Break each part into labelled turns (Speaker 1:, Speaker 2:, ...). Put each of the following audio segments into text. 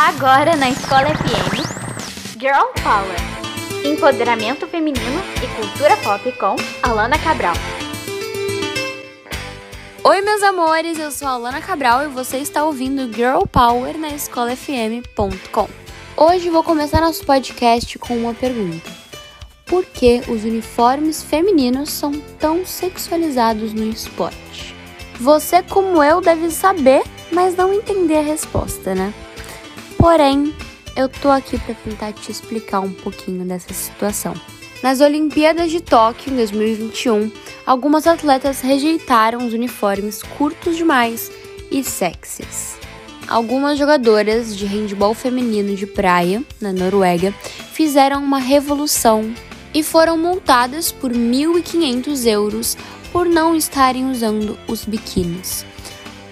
Speaker 1: Agora na Escola FM, Girl Power. Empoderamento feminino e cultura pop com Alana Cabral.
Speaker 2: Oi, meus amores, eu sou a Alana Cabral e você está ouvindo Girl Power na escolafm.com. Hoje vou começar nosso podcast com uma pergunta: Por que os uniformes femininos são tão sexualizados no esporte? Você, como eu, deve saber, mas não entender a resposta, né? Porém, eu tô aqui para tentar te explicar um pouquinho dessa situação. Nas Olimpíadas de Tóquio em 2021, algumas atletas rejeitaram os uniformes curtos demais e sexys. Algumas jogadoras de handebol feminino de praia, na Noruega, fizeram uma revolução e foram multadas por 1.500 euros por não estarem usando os biquínis.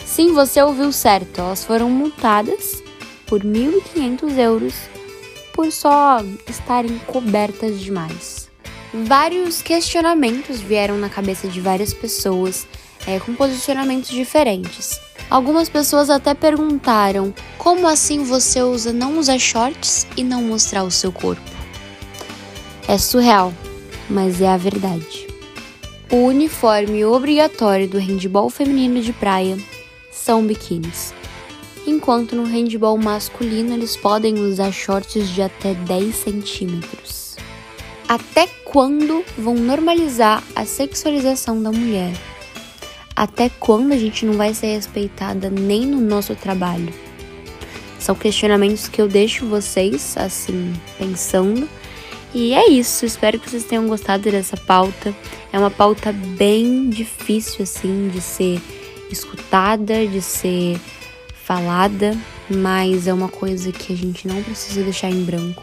Speaker 2: Sim, você ouviu certo, elas foram multadas por 1.500 euros por só estarem cobertas demais. Vários questionamentos vieram na cabeça de várias pessoas é, com posicionamentos diferentes. Algumas pessoas até perguntaram como assim você usa não usar shorts e não mostrar o seu corpo. É surreal, mas é a verdade. O uniforme obrigatório do handball feminino de praia são biquínis enquanto no handball masculino eles podem usar shorts de até 10 centímetros. Até quando vão normalizar a sexualização da mulher? Até quando a gente não vai ser respeitada nem no nosso trabalho? São questionamentos que eu deixo vocês assim pensando. E é isso, espero que vocês tenham gostado dessa pauta. É uma pauta bem difícil assim de ser escutada, de ser falada, mas é uma coisa que a gente não precisa deixar em branco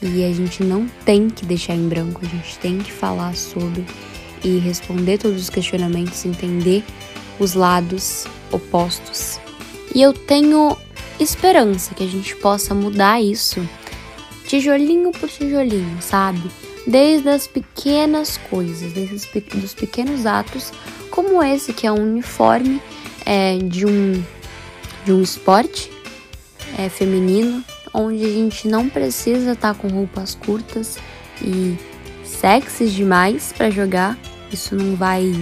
Speaker 2: e a gente não tem que deixar em branco, a gente tem que falar sobre e responder todos os questionamentos, entender os lados opostos. E eu tenho esperança que a gente possa mudar isso tijolinho por tijolinho, sabe? Desde as pequenas coisas, desde os dos pequenos atos, como esse que é um uniforme é, de um de um esporte é, feminino, onde a gente não precisa estar tá com roupas curtas e sexys demais para jogar. Isso não vai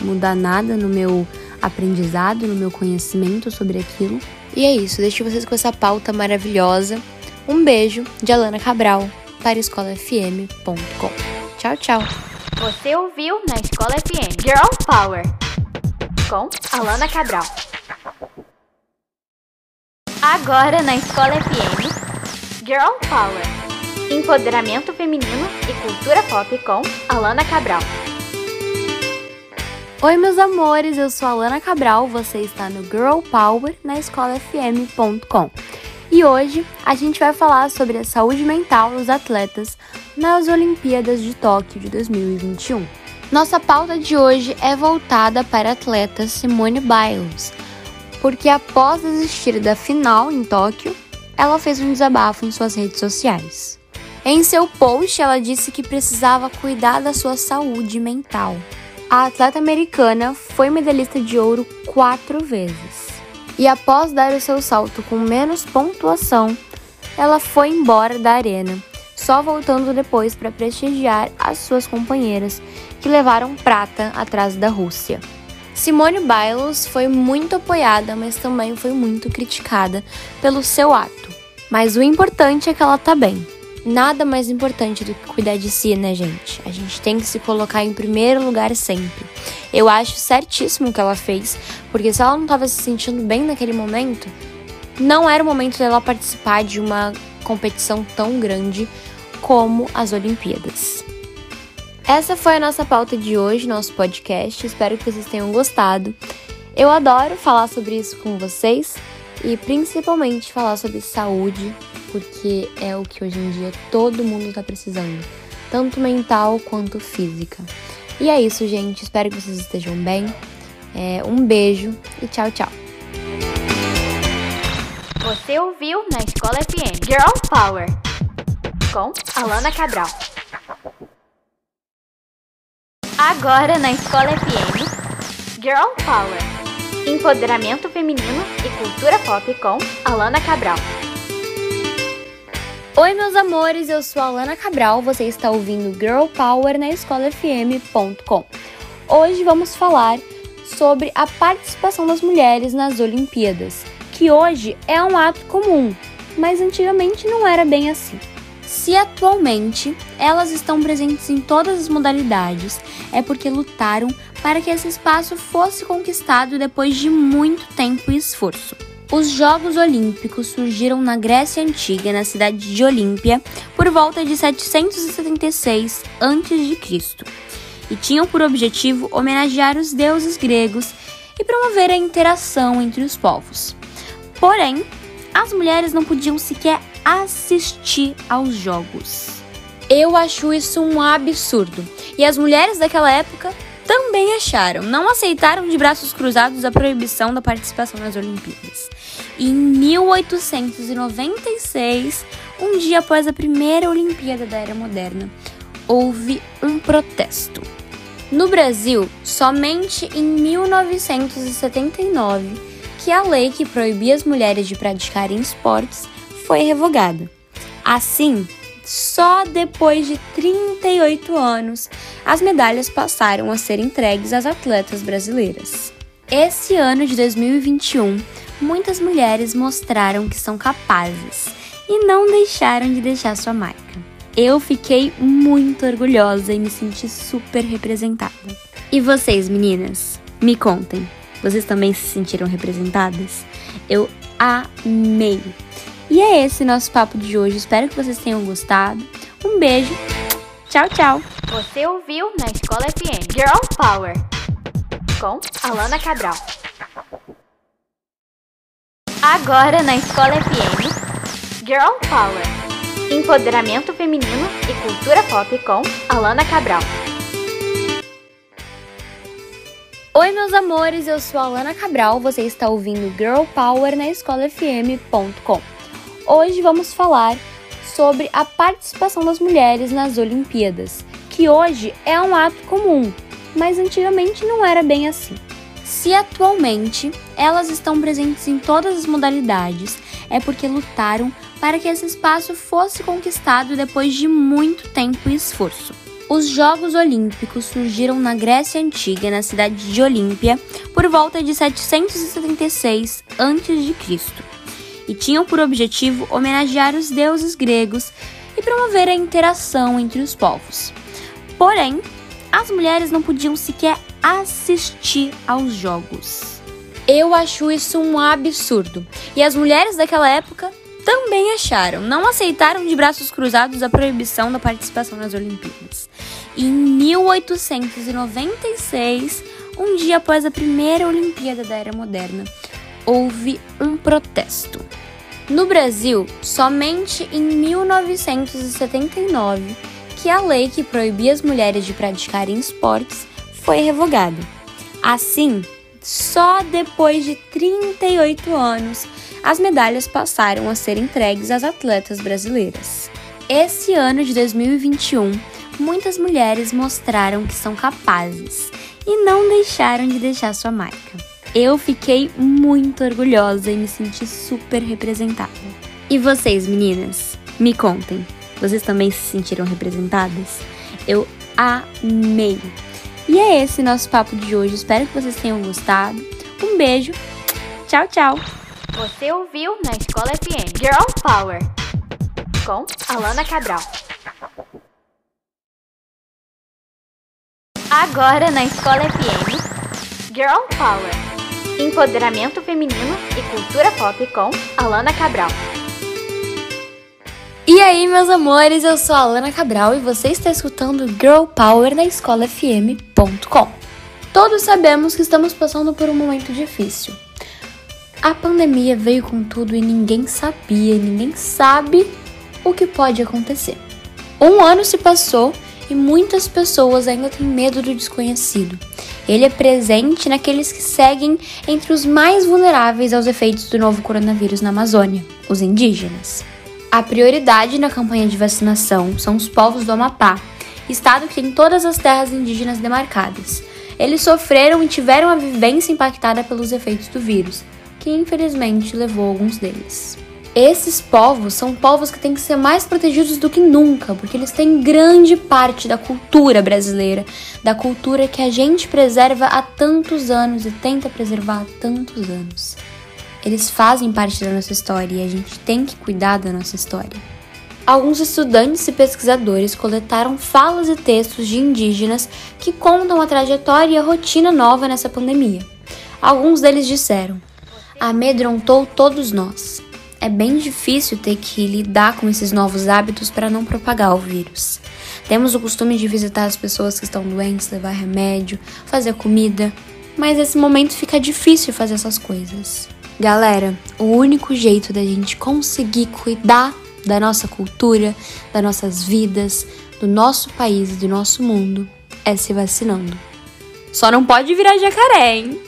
Speaker 2: mudar nada no meu aprendizado, no meu conhecimento sobre aquilo. E é isso, deixo vocês com essa pauta maravilhosa. Um beijo de Alana Cabral para escolafm.com. Tchau, tchau.
Speaker 1: Você ouviu na Escola FM Girl Power com Alana Cabral. Agora na Escola FM, Girl Power. Empoderamento feminino e cultura pop com Alana Cabral.
Speaker 2: Oi, meus amores, eu sou Alana Cabral, você está no Girl Power na escolafm.com. E hoje a gente vai falar sobre a saúde mental dos atletas nas Olimpíadas de Tóquio de 2021. Nossa pauta de hoje é voltada para a atleta Simone Biles porque após desistir da final em Tóquio, ela fez um desabafo em suas redes sociais. Em seu post, ela disse que precisava cuidar da sua saúde mental. A atleta americana foi medalhista de ouro quatro vezes. E após dar o seu salto com menos pontuação, ela foi embora da arena, só voltando depois para prestigiar as suas companheiras que levaram prata atrás da Rússia. Simone Biles foi muito apoiada, mas também foi muito criticada pelo seu ato. Mas o importante é que ela tá bem. Nada mais importante do que cuidar de si, né, gente? A gente tem que se colocar em primeiro lugar sempre. Eu acho certíssimo o que ela fez, porque se ela não estava se sentindo bem naquele momento, não era o momento dela participar de uma competição tão grande como as Olimpíadas. Essa foi a nossa pauta de hoje, nosso podcast. Espero que vocês tenham gostado. Eu adoro falar sobre isso com vocês e principalmente falar sobre saúde, porque é o que hoje em dia todo mundo está precisando, tanto mental quanto física. E é isso, gente. Espero que vocês estejam bem. É, um beijo e tchau, tchau.
Speaker 1: Você ouviu na Escola FM Girl Power com Alana Cabral. Agora na Escola FM, Girl Power. Empoderamento feminino e cultura pop com Alana Cabral.
Speaker 2: Oi, meus amores, eu sou a Alana Cabral, você está ouvindo Girl Power na escolafm.com. Hoje vamos falar sobre a participação das mulheres nas Olimpíadas, que hoje é um ato comum, mas antigamente não era bem assim. Se atualmente elas estão presentes em todas as modalidades, é porque lutaram para que esse espaço fosse conquistado depois de muito tempo e esforço. Os Jogos Olímpicos surgiram na Grécia Antiga, na cidade de Olímpia, por volta de 776 a.C. e tinham por objetivo homenagear os deuses gregos e promover a interação entre os povos. Porém, as mulheres não podiam sequer assistir aos jogos. Eu acho isso um absurdo. E as mulheres daquela época também acharam, não aceitaram de braços cruzados a proibição da participação nas Olimpíadas. E em 1896, um dia após a primeira Olimpíada da Era Moderna, houve um protesto. No Brasil, somente em 1979 que a lei que proibia as mulheres de praticarem esportes foi revogada. Assim, só depois de 38 anos, as medalhas passaram a ser entregues às atletas brasileiras. Esse ano de 2021, muitas mulheres mostraram que são capazes e não deixaram de deixar sua marca. Eu fiquei muito orgulhosa e me senti super representada. E vocês, meninas? Me contem, vocês também se sentiram representadas? Eu amei! E é esse nosso papo de hoje. Espero que vocês tenham gostado. Um beijo. Tchau, tchau.
Speaker 1: Você ouviu na Escola FM Girl Power com Alana Cabral. Agora na Escola FM Girl Power. Empoderamento feminino e cultura pop com Alana Cabral.
Speaker 2: Oi, meus amores, eu sou a Alana Cabral, você está ouvindo Girl Power na escolafm.com. Hoje vamos falar sobre a participação das mulheres nas Olimpíadas, que hoje é um ato comum, mas antigamente não era bem assim. Se atualmente elas estão presentes em todas as modalidades, é porque lutaram para que esse espaço fosse conquistado depois de muito tempo e esforço. Os Jogos Olímpicos surgiram na Grécia Antiga, na cidade de Olímpia, por volta de 776 a.C e tinham por objetivo homenagear os deuses gregos e promover a interação entre os povos. Porém, as mulheres não podiam sequer assistir aos jogos. Eu acho isso um absurdo. E as mulheres daquela época também acharam, não aceitaram de braços cruzados a proibição da participação nas Olimpíadas. Em 1896, um dia após a primeira Olimpíada da Era Moderna, houve um protesto. No Brasil, somente em 1979 que a lei que proibia as mulheres de praticarem esportes foi revogada. Assim, só depois de 38 anos as medalhas passaram a ser entregues às atletas brasileiras. Esse ano de 2021, muitas mulheres mostraram que são capazes e não deixaram de deixar sua marca. Eu fiquei muito orgulhosa e me senti super representada. E vocês, meninas? Me contem. Vocês também se sentiram representadas? Eu amei. E é esse nosso papo de hoje. Espero que vocês tenham gostado. Um beijo. Tchau, tchau.
Speaker 1: Você ouviu na Escola FM Girl Power com Alana Cabral. Agora na Escola FM Girl Power Empoderamento Feminino e Cultura Pop com Alana Cabral.
Speaker 2: E aí, meus amores, eu sou a Alana Cabral e você está escutando Girl Power na escolafm.com. Todos sabemos que estamos passando por um momento difícil. A pandemia veio com tudo e ninguém sabia, ninguém sabe o que pode acontecer. Um ano se passou e muitas pessoas ainda têm medo do desconhecido. Ele é presente naqueles que seguem entre os mais vulneráveis aos efeitos do novo coronavírus na Amazônia, os indígenas. A prioridade na campanha de vacinação são os povos do Amapá, estado que tem todas as terras indígenas demarcadas. Eles sofreram e tiveram a vivência impactada pelos efeitos do vírus, que infelizmente levou alguns deles. Esses povos são povos que têm que ser mais protegidos do que nunca, porque eles têm grande parte da cultura brasileira, da cultura que a gente preserva há tantos anos e tenta preservar há tantos anos. Eles fazem parte da nossa história e a gente tem que cuidar da nossa história. Alguns estudantes e pesquisadores coletaram falas e textos de indígenas que contam a trajetória e a rotina nova nessa pandemia. Alguns deles disseram: Amedrontou todos nós é bem difícil ter que lidar com esses novos hábitos para não propagar o vírus. Temos o costume de visitar as pessoas que estão doentes, levar remédio, fazer comida, mas nesse momento fica difícil fazer essas coisas. Galera, o único jeito da gente conseguir cuidar da nossa cultura, das nossas vidas, do nosso país e do nosso mundo é se vacinando. Só não pode virar jacaré, hein?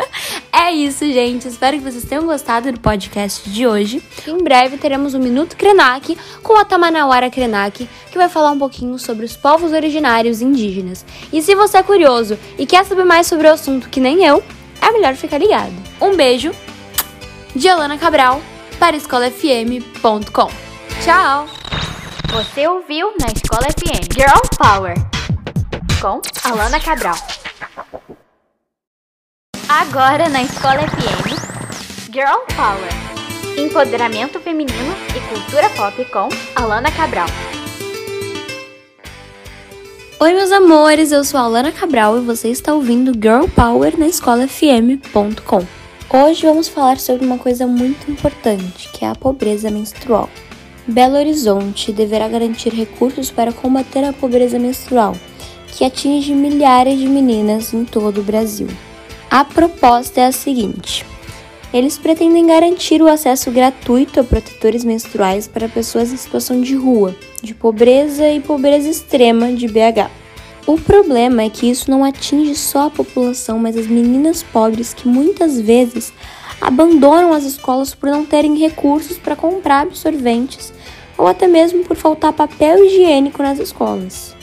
Speaker 2: é isso, gente. Espero que vocês tenham gostado do podcast de hoje. Em breve teremos o um Minuto Krenak com a Tamanawara Krenak, que vai falar um pouquinho sobre os povos originários indígenas. E se você é curioso e quer saber mais sobre o assunto que nem eu, é melhor ficar ligado. Um beijo de Alana Cabral para escolafm.com. Tchau!
Speaker 1: Você ouviu na Escola FM Girl Power com Alana Cabral. Agora na Escola FM, Girl Power. Empoderamento feminino e cultura pop com Alana Cabral.
Speaker 2: Oi, meus amores, eu sou a Alana Cabral e você está ouvindo Girl Power na escolafm.com. Hoje vamos falar sobre uma coisa muito importante, que é a pobreza menstrual. Belo Horizonte deverá garantir recursos para combater a pobreza menstrual, que atinge milhares de meninas em todo o Brasil. A proposta é a seguinte: eles pretendem garantir o acesso gratuito a protetores menstruais para pessoas em situação de rua, de pobreza e pobreza extrema de BH. O problema é que isso não atinge só a população, mas as meninas pobres que muitas vezes abandonam as escolas por não terem recursos para comprar absorventes ou até mesmo por faltar papel higiênico nas escolas.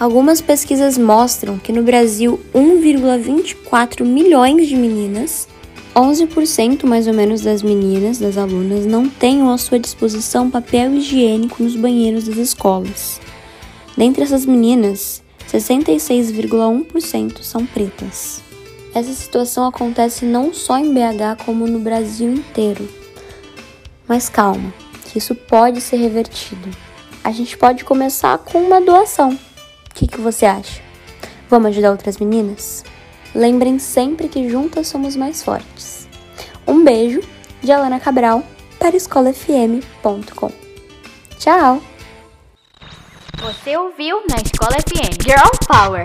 Speaker 2: Algumas pesquisas mostram que no Brasil 1,24 milhões de meninas, 11% mais ou menos das meninas, das alunas, não tenham à sua disposição papel higiênico nos banheiros das escolas. Dentre essas meninas, 66,1% são pretas. Essa situação acontece não só em BH, como no Brasil inteiro. Mas calma, que isso pode ser revertido. A gente pode começar com uma doação. O que, que você acha? Vamos ajudar outras meninas? Lembrem sempre que juntas somos mais fortes. Um beijo de Alana Cabral para escolafm.com. Tchau!
Speaker 1: Você ouviu na Escola FM Girl Power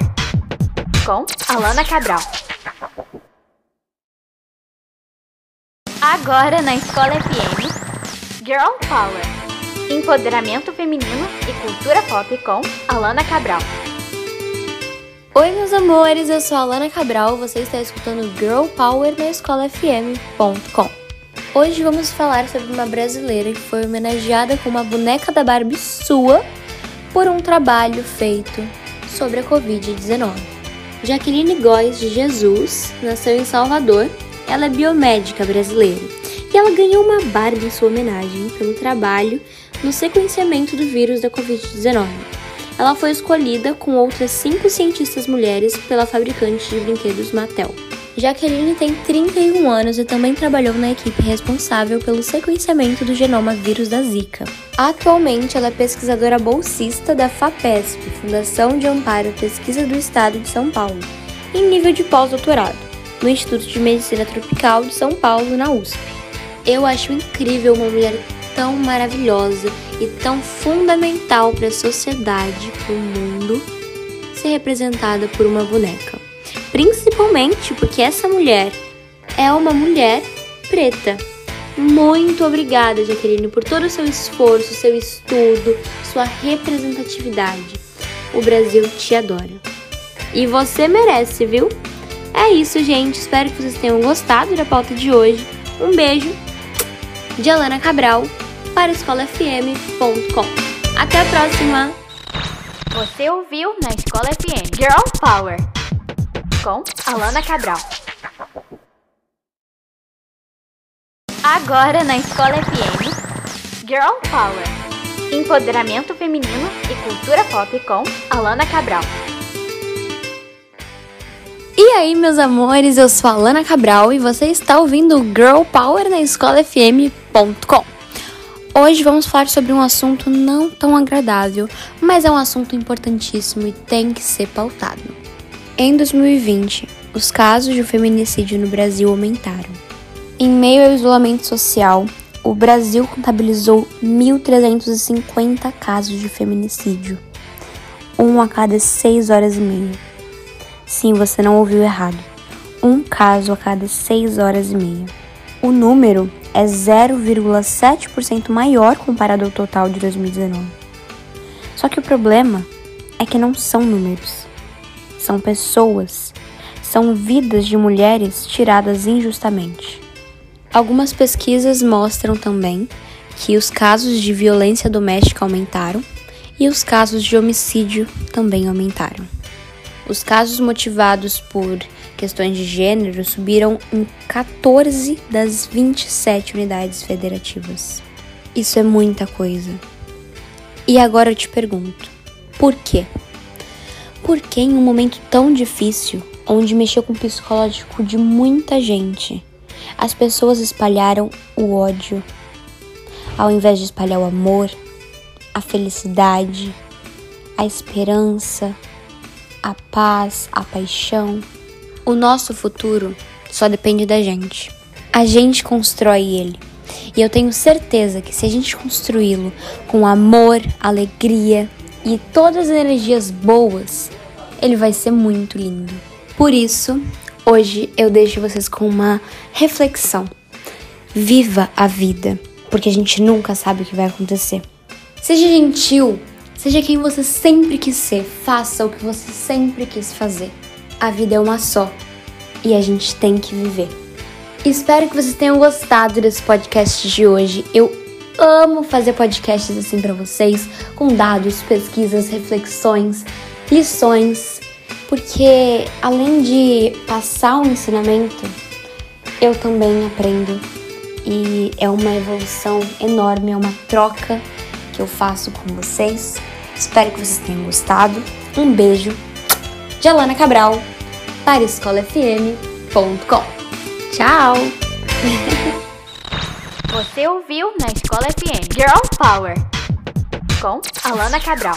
Speaker 1: com Alana Cabral. Agora na Escola FM Girl Power Empoderamento Feminino e Cultura Pop com Alana Cabral.
Speaker 2: Oi, meus amores, eu sou a Alana Cabral, você está escutando Girl Power na escolafm.com. Hoje vamos falar sobre uma brasileira que foi homenageada com uma boneca da Barbie sua por um trabalho feito sobre a Covid-19. Jaqueline Góes de Jesus nasceu em Salvador, ela é biomédica brasileira ela ganhou uma Barbie em sua homenagem pelo trabalho no sequenciamento do vírus da Covid-19. Ela foi escolhida com outras cinco cientistas mulheres pela fabricante de brinquedos Mattel. Jaqueline tem 31 anos e também trabalhou na equipe responsável pelo sequenciamento do genoma vírus da Zika. Atualmente, ela é pesquisadora bolsista da FAPESP, Fundação de Amparo à Pesquisa do Estado de São Paulo, em nível de pós-doutorado, no Instituto de Medicina Tropical de São Paulo, na USP. Eu acho incrível uma mulher tão maravilhosa e tão fundamental para a sociedade, para o mundo, ser representada por uma boneca. Principalmente porque essa mulher é uma mulher preta. Muito obrigada, Jaqueline, por todo o seu esforço, seu estudo, sua representatividade. O Brasil te adora. E você merece, viu? É isso, gente. Espero que vocês tenham gostado da pauta de hoje. Um beijo de Alana Cabral para escolafm.com. Até a próxima!
Speaker 1: Você ouviu na Escola FM Girl Power com Alana Cabral. Agora na Escola FM Girl Power. Empoderamento feminino e cultura pop com Alana Cabral.
Speaker 2: E aí, meus amores, eu sou a Alana Cabral e você está ouvindo Girl Power na Hoje vamos falar sobre um assunto não tão agradável, mas é um assunto importantíssimo e tem que ser pautado. Em 2020, os casos de feminicídio no Brasil aumentaram. Em meio ao isolamento social, o Brasil contabilizou 1.350 casos de feminicídio, um a cada 6 horas e meia. Sim, você não ouviu errado. Um caso a cada 6 horas e meia. O número é 0,7% maior comparado ao total de 2019. Só que o problema é que não são números, são pessoas, são vidas de mulheres tiradas injustamente. Algumas pesquisas mostram também que os casos de violência doméstica aumentaram e os casos de homicídio também aumentaram. Os casos motivados por questões de gênero subiram em 14 das 27 unidades federativas. Isso é muita coisa. E agora eu te pergunto: por quê? Por que em um momento tão difícil, onde mexeu com o psicológico de muita gente, as pessoas espalharam o ódio, ao invés de espalhar o amor, a felicidade, a esperança, a paz, a paixão. O nosso futuro só depende da gente. A gente constrói ele. E eu tenho certeza que se a gente construí-lo com amor, alegria e todas as energias boas, ele vai ser muito lindo. Por isso, Hoje eu deixo vocês com uma reflexão. Viva a vida, porque a gente nunca sabe o que vai acontecer. Seja gentil, seja quem você sempre quis ser, faça o que você sempre quis fazer. A vida é uma só e a gente tem que viver. Espero que vocês tenham gostado desse podcast de hoje. Eu amo fazer podcasts assim para vocês, com dados, pesquisas, reflexões, lições porque além de passar um ensinamento, eu também aprendo e é uma evolução enorme, é uma troca que eu faço com vocês. Espero que vocês tenham gostado. Um beijo de Alana Cabral para escolafm.com. Tchau!
Speaker 1: Você ouviu na Escola FM Girl Power com Alana Cabral.